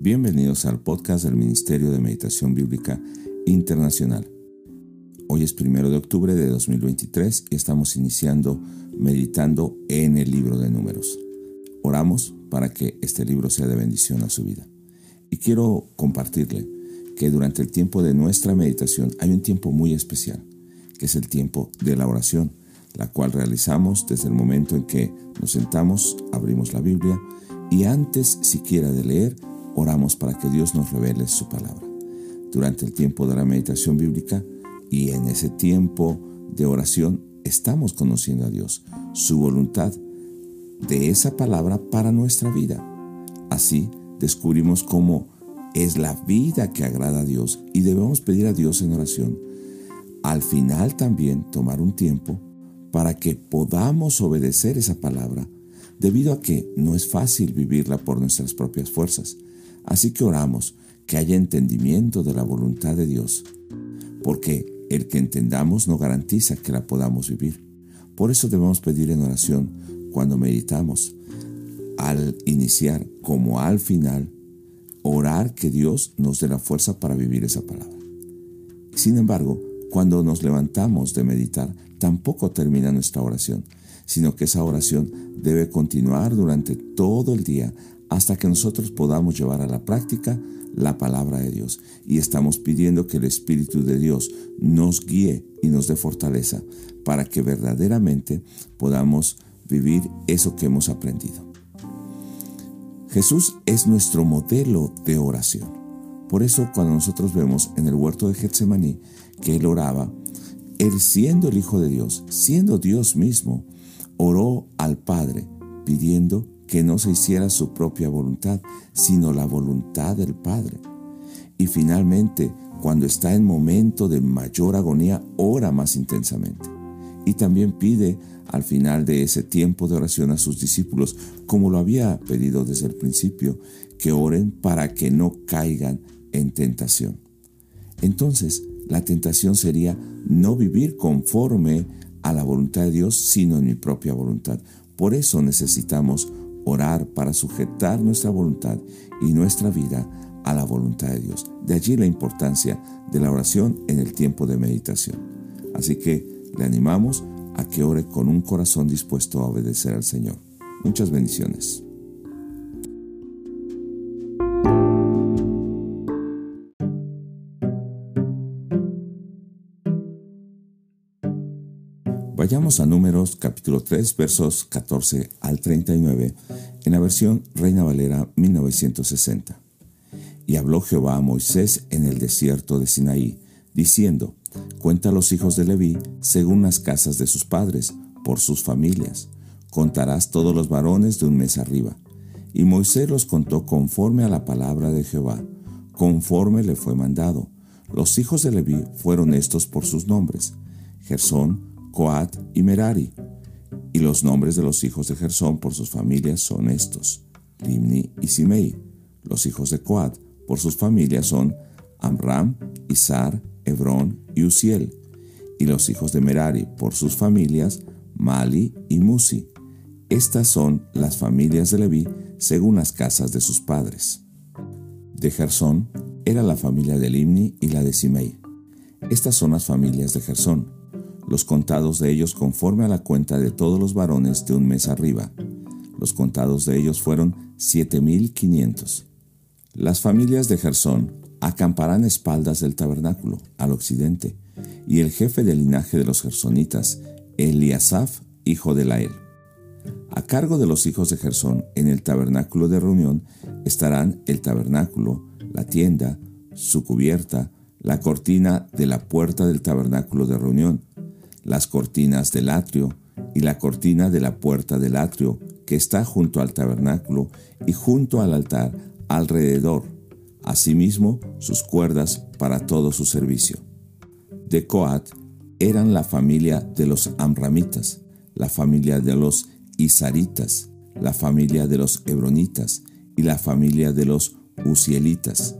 Bienvenidos al podcast del Ministerio de Meditación Bíblica Internacional. Hoy es primero de octubre de 2023 y estamos iniciando meditando en el libro de números. Oramos para que este libro sea de bendición a su vida. Y quiero compartirle que durante el tiempo de nuestra meditación hay un tiempo muy especial, que es el tiempo de la oración, la cual realizamos desde el momento en que nos sentamos, abrimos la Biblia y antes siquiera de leer, oramos para que Dios nos revele su palabra. Durante el tiempo de la meditación bíblica y en ese tiempo de oración estamos conociendo a Dios, su voluntad de esa palabra para nuestra vida. Así descubrimos cómo es la vida que agrada a Dios y debemos pedir a Dios en oración. Al final también tomar un tiempo para que podamos obedecer esa palabra, debido a que no es fácil vivirla por nuestras propias fuerzas. Así que oramos que haya entendimiento de la voluntad de Dios, porque el que entendamos no garantiza que la podamos vivir. Por eso debemos pedir en oración cuando meditamos, al iniciar como al final, orar que Dios nos dé la fuerza para vivir esa palabra. Sin embargo, cuando nos levantamos de meditar, tampoco termina nuestra oración, sino que esa oración debe continuar durante todo el día hasta que nosotros podamos llevar a la práctica la palabra de Dios. Y estamos pidiendo que el Espíritu de Dios nos guíe y nos dé fortaleza para que verdaderamente podamos vivir eso que hemos aprendido. Jesús es nuestro modelo de oración. Por eso cuando nosotros vemos en el huerto de Getsemaní que él oraba, él siendo el Hijo de Dios, siendo Dios mismo, oró al Padre pidiendo que no se hiciera su propia voluntad, sino la voluntad del Padre. Y finalmente, cuando está en momento de mayor agonía, ora más intensamente. Y también pide al final de ese tiempo de oración a sus discípulos, como lo había pedido desde el principio, que oren para que no caigan en tentación. Entonces, la tentación sería no vivir conforme a la voluntad de Dios, sino en mi propia voluntad. Por eso necesitamos orar para sujetar nuestra voluntad y nuestra vida a la voluntad de Dios. De allí la importancia de la oración en el tiempo de meditación. Así que le animamos a que ore con un corazón dispuesto a obedecer al Señor. Muchas bendiciones. Vayamos a Números capítulo 3 versos 14 al 39 en la versión Reina Valera 1960. Y habló Jehová a Moisés en el desierto de Sinaí, diciendo, Cuenta a los hijos de Leví según las casas de sus padres, por sus familias. Contarás todos los varones de un mes arriba. Y Moisés los contó conforme a la palabra de Jehová, conforme le fue mandado. Los hijos de Leví fueron estos por sus nombres: Gersón, Coat y Merari. Y los nombres de los hijos de Gersón por sus familias son estos, Limni y Simei. Los hijos de Coat por sus familias son Amram, Isar, Hebrón y Uziel. Y los hijos de Merari por sus familias, Mali y Musi. Estas son las familias de Leví según las casas de sus padres. De Gersón era la familia de Limni y la de Simei. Estas son las familias de Gersón los contados de ellos conforme a la cuenta de todos los varones de un mes arriba. Los contados de ellos fueron siete mil quinientos. Las familias de Gersón acamparán espaldas del tabernáculo, al occidente, y el jefe del linaje de los gersonitas, Eliasaf, hijo de Lael. A cargo de los hijos de Gersón en el tabernáculo de reunión estarán el tabernáculo, la tienda, su cubierta, la cortina de la puerta del tabernáculo de reunión, las cortinas del atrio y la cortina de la puerta del atrio que está junto al tabernáculo y junto al altar alrededor, asimismo sus cuerdas para todo su servicio. De Coat eran la familia de los Amramitas, la familia de los Isaritas, la familia de los Hebronitas y la familia de los Uzielitas.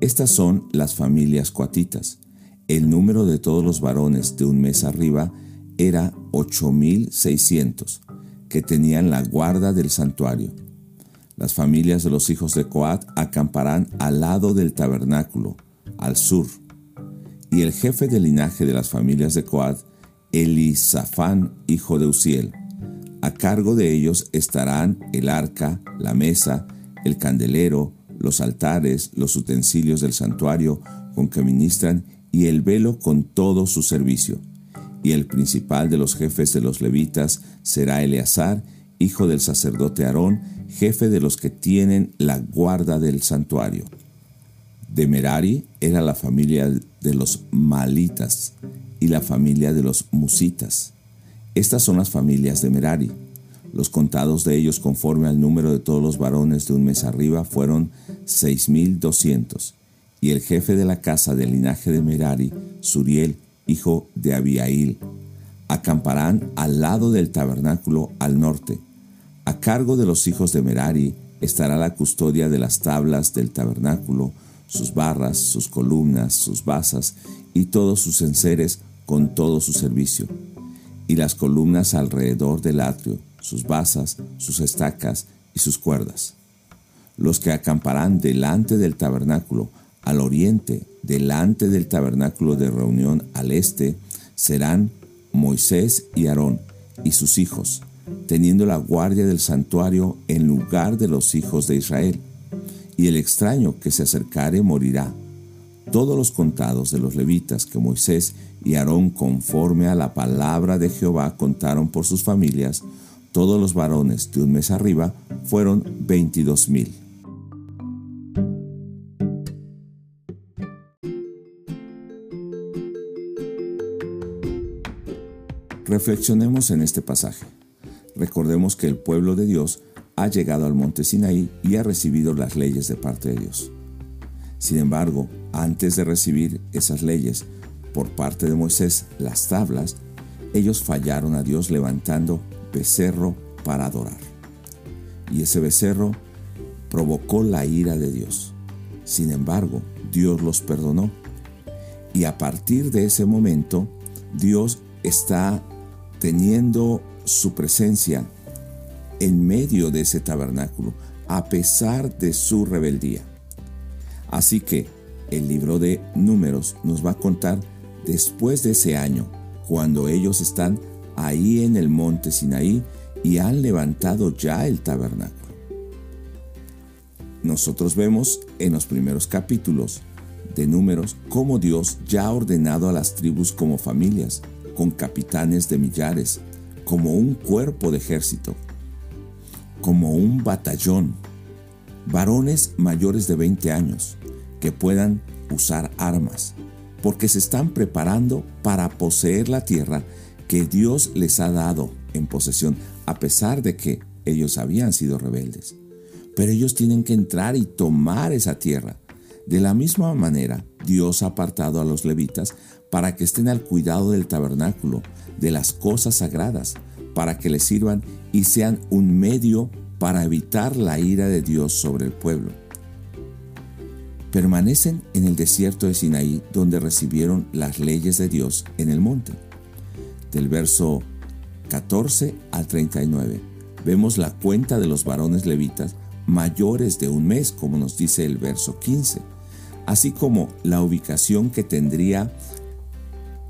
Estas son las familias coatitas, el número de todos los varones de un mes arriba era 8.600, que tenían la guarda del santuario. Las familias de los hijos de Coat acamparán al lado del tabernáculo, al sur. Y el jefe del linaje de las familias de Coat, Elisafán, hijo de Uziel. A cargo de ellos estarán el arca, la mesa, el candelero, los altares, los utensilios del santuario con que ministran y el velo con todo su servicio. Y el principal de los jefes de los levitas será Eleazar, hijo del sacerdote Aarón, jefe de los que tienen la guarda del santuario. De Merari era la familia de los Malitas y la familia de los Musitas. Estas son las familias de Merari. Los contados de ellos conforme al número de todos los varones de un mes arriba fueron seis mil doscientos. Y el jefe de la casa del linaje de Merari, Suriel, hijo de Abiail, acamparán al lado del tabernáculo al norte. A cargo de los hijos de Merari estará la custodia de las tablas del tabernáculo, sus barras, sus columnas, sus basas y todos sus enseres con todo su servicio, y las columnas alrededor del atrio, sus basas, sus estacas y sus cuerdas. Los que acamparán delante del tabernáculo al oriente, delante del tabernáculo de reunión al este, serán Moisés y Aarón y sus hijos, teniendo la guardia del santuario en lugar de los hijos de Israel. Y el extraño que se acercare morirá. Todos los contados de los levitas que Moisés y Aarón conforme a la palabra de Jehová contaron por sus familias, todos los varones de un mes arriba fueron veintidós mil. Reflexionemos en este pasaje. Recordemos que el pueblo de Dios ha llegado al monte Sinaí y ha recibido las leyes de parte de Dios. Sin embargo, antes de recibir esas leyes por parte de Moisés, las tablas, ellos fallaron a Dios levantando becerro para adorar. Y ese becerro provocó la ira de Dios. Sin embargo, Dios los perdonó. Y a partir de ese momento, Dios está teniendo su presencia en medio de ese tabernáculo, a pesar de su rebeldía. Así que el libro de números nos va a contar después de ese año, cuando ellos están ahí en el monte Sinaí y han levantado ya el tabernáculo. Nosotros vemos en los primeros capítulos de números cómo Dios ya ha ordenado a las tribus como familias, con capitanes de millares, como un cuerpo de ejército, como un batallón, varones mayores de 20 años que puedan usar armas, porque se están preparando para poseer la tierra que Dios les ha dado en posesión, a pesar de que ellos habían sido rebeldes. Pero ellos tienen que entrar y tomar esa tierra. De la misma manera, Dios ha apartado a los levitas para que estén al cuidado del tabernáculo, de las cosas sagradas, para que les sirvan y sean un medio para evitar la ira de Dios sobre el pueblo. Permanecen en el desierto de Sinaí donde recibieron las leyes de Dios en el monte del verso 14 al 39, vemos la cuenta de los varones levitas mayores de un mes, como nos dice el verso 15, así como la ubicación que tendría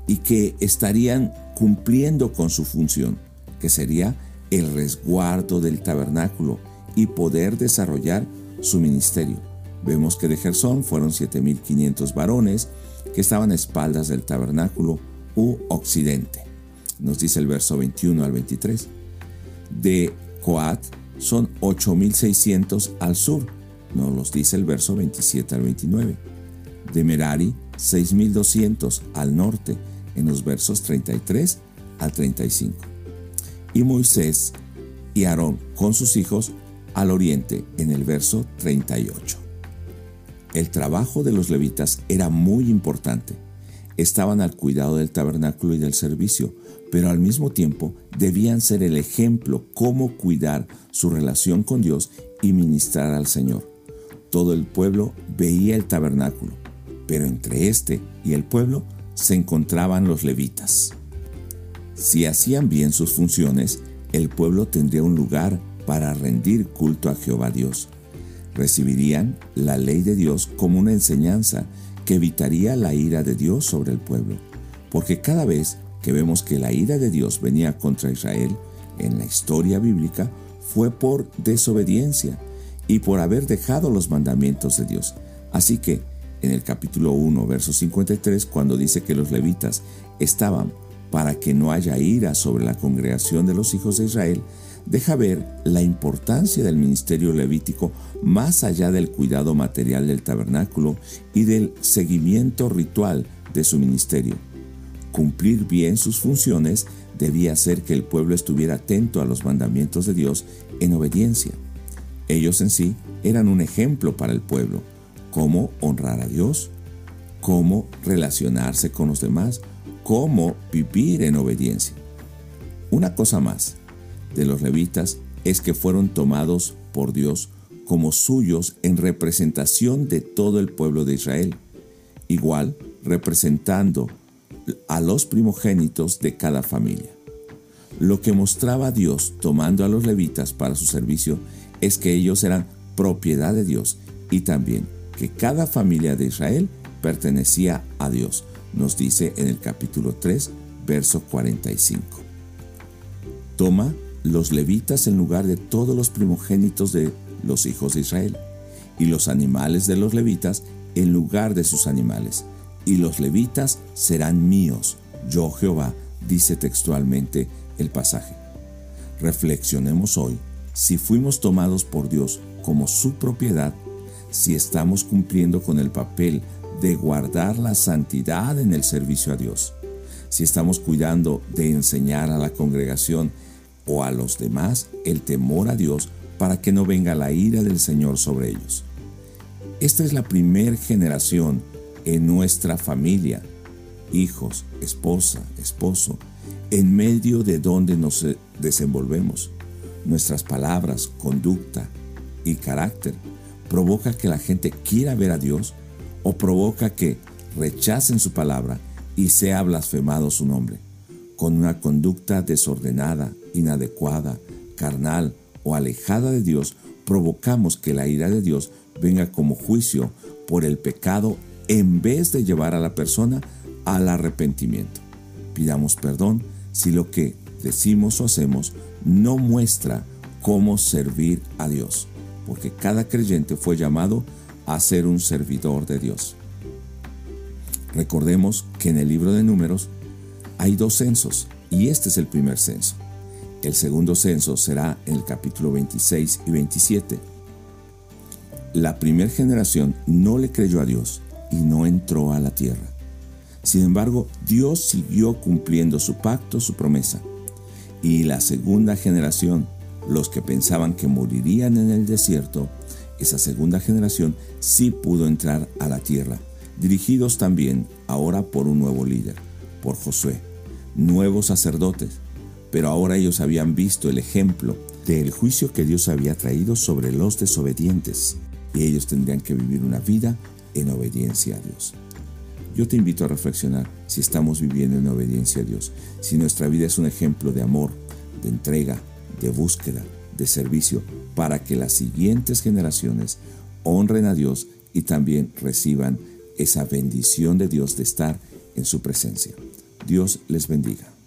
y que estarían cumpliendo con su función, que sería el resguardo del tabernáculo y poder desarrollar su ministerio. Vemos que de Gersón fueron 7.500 varones que estaban a espaldas del tabernáculo u occidente nos dice el verso 21 al 23. De Coat son 8.600 al sur, nos los dice el verso 27 al 29. De Merari, 6.200 al norte, en los versos 33 al 35. Y Moisés y Aarón con sus hijos al oriente, en el verso 38. El trabajo de los levitas era muy importante estaban al cuidado del tabernáculo y del servicio, pero al mismo tiempo debían ser el ejemplo cómo cuidar su relación con Dios y ministrar al Señor. Todo el pueblo veía el tabernáculo, pero entre este y el pueblo se encontraban los levitas. Si hacían bien sus funciones, el pueblo tendría un lugar para rendir culto a Jehová Dios. Recibirían la ley de Dios como una enseñanza que evitaría la ira de Dios sobre el pueblo, porque cada vez que vemos que la ira de Dios venía contra Israel en la historia bíblica fue por desobediencia y por haber dejado los mandamientos de Dios. Así que en el capítulo 1, verso 53, cuando dice que los levitas estaban para que no haya ira sobre la congregación de los hijos de Israel, deja ver la importancia del ministerio levítico más allá del cuidado material del tabernáculo y del seguimiento ritual de su ministerio. Cumplir bien sus funciones debía hacer que el pueblo estuviera atento a los mandamientos de Dios en obediencia. Ellos en sí eran un ejemplo para el pueblo, cómo honrar a Dios, cómo relacionarse con los demás, cómo vivir en obediencia. Una cosa más de los levitas es que fueron tomados por Dios como suyos en representación de todo el pueblo de Israel, igual representando a los primogénitos de cada familia. Lo que mostraba Dios tomando a los levitas para su servicio es que ellos eran propiedad de Dios y también que cada familia de Israel pertenecía a Dios, nos dice en el capítulo 3, verso 45. Toma los levitas en lugar de todos los primogénitos de los hijos de Israel, y los animales de los levitas en lugar de sus animales, y los levitas serán míos, yo Jehová, dice textualmente el pasaje. Reflexionemos hoy si fuimos tomados por Dios como su propiedad, si estamos cumpliendo con el papel de guardar la santidad en el servicio a Dios, si estamos cuidando de enseñar a la congregación o a los demás el temor a Dios para que no venga la ira del Señor sobre ellos. Esta es la primera generación en nuestra familia, hijos, esposa, esposo, en medio de donde nos desenvolvemos. Nuestras palabras, conducta y carácter provoca que la gente quiera ver a Dios o provoca que rechacen su palabra y sea blasfemado su nombre. Con una conducta desordenada, inadecuada, carnal o alejada de Dios, provocamos que la ira de Dios venga como juicio por el pecado en vez de llevar a la persona al arrepentimiento. Pidamos perdón si lo que decimos o hacemos no muestra cómo servir a Dios, porque cada creyente fue llamado a ser un servidor de Dios. Recordemos que en el libro de números hay dos censos y este es el primer censo. El segundo censo será en el capítulo 26 y 27. La primera generación no le creyó a Dios y no entró a la tierra. Sin embargo, Dios siguió cumpliendo su pacto, su promesa. Y la segunda generación, los que pensaban que morirían en el desierto, esa segunda generación sí pudo entrar a la tierra, dirigidos también ahora por un nuevo líder, por Josué, nuevos sacerdotes, pero ahora ellos habían visto el ejemplo del juicio que Dios había traído sobre los desobedientes, y ellos tendrían que vivir una vida en obediencia a Dios. Yo te invito a reflexionar si estamos viviendo en obediencia a Dios, si nuestra vida es un ejemplo de amor, de entrega, de búsqueda, de servicio, para que las siguientes generaciones honren a Dios y también reciban esa bendición de Dios de estar en su presencia. Dios les bendiga.